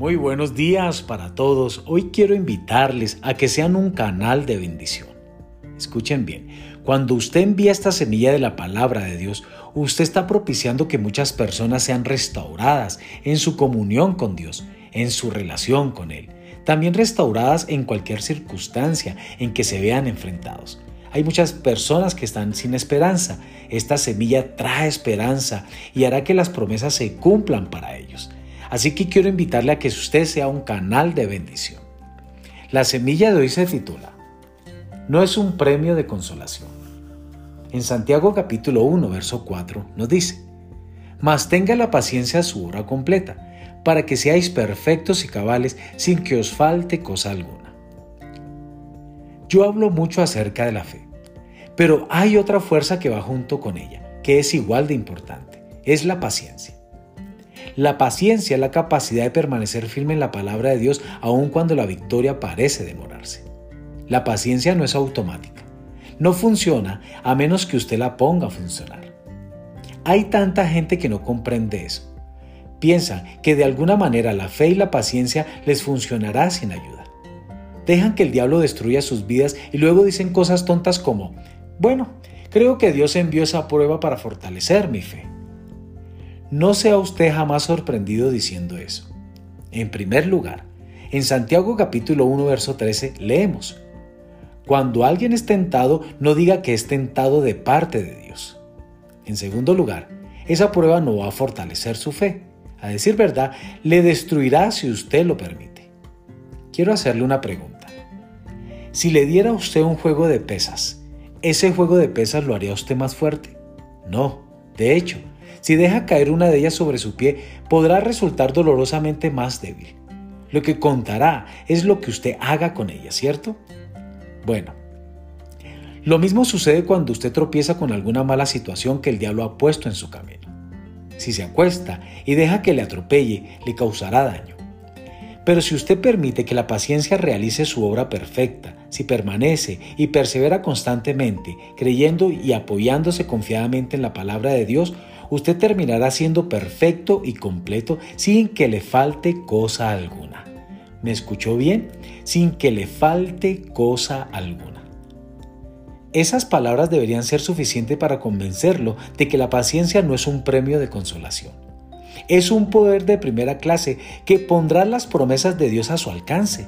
Muy buenos días para todos. Hoy quiero invitarles a que sean un canal de bendición. Escuchen bien, cuando usted envía esta semilla de la palabra de Dios, usted está propiciando que muchas personas sean restauradas en su comunión con Dios, en su relación con Él. También restauradas en cualquier circunstancia en que se vean enfrentados. Hay muchas personas que están sin esperanza. Esta semilla trae esperanza y hará que las promesas se cumplan para ellos. Así que quiero invitarle a que usted sea un canal de bendición. La semilla de hoy se titula No es un premio de consolación. En Santiago capítulo 1, verso 4 nos dice, Mas tenga la paciencia su hora completa, para que seáis perfectos y cabales sin que os falte cosa alguna. Yo hablo mucho acerca de la fe, pero hay otra fuerza que va junto con ella, que es igual de importante, es la paciencia. La paciencia es la capacidad de permanecer firme en la palabra de Dios aun cuando la victoria parece demorarse. La paciencia no es automática. No funciona a menos que usted la ponga a funcionar. Hay tanta gente que no comprende eso. Piensa que de alguna manera la fe y la paciencia les funcionará sin ayuda. Dejan que el diablo destruya sus vidas y luego dicen cosas tontas como, bueno, creo que Dios envió esa prueba para fortalecer mi fe. No sea usted jamás sorprendido diciendo eso. En primer lugar, en Santiago capítulo 1 verso 13 leemos, Cuando alguien es tentado, no diga que es tentado de parte de Dios. En segundo lugar, esa prueba no va a fortalecer su fe. A decir verdad, le destruirá si usted lo permite. Quiero hacerle una pregunta. Si le diera a usted un juego de pesas, ¿ese juego de pesas lo haría usted más fuerte? No, de hecho, si deja caer una de ellas sobre su pie, podrá resultar dolorosamente más débil. Lo que contará es lo que usted haga con ella, ¿cierto? Bueno, lo mismo sucede cuando usted tropieza con alguna mala situación que el diablo ha puesto en su camino. Si se acuesta y deja que le atropelle, le causará daño. Pero si usted permite que la paciencia realice su obra perfecta, si permanece y persevera constantemente, creyendo y apoyándose confiadamente en la palabra de Dios, usted terminará siendo perfecto y completo sin que le falte cosa alguna. ¿Me escuchó bien? Sin que le falte cosa alguna. Esas palabras deberían ser suficientes para convencerlo de que la paciencia no es un premio de consolación. Es un poder de primera clase que pondrá las promesas de Dios a su alcance.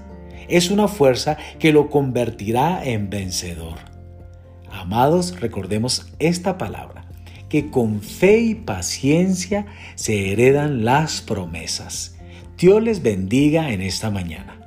Es una fuerza que lo convertirá en vencedor. Amados, recordemos esta palabra que con fe y paciencia se heredan las promesas. Dios les bendiga en esta mañana.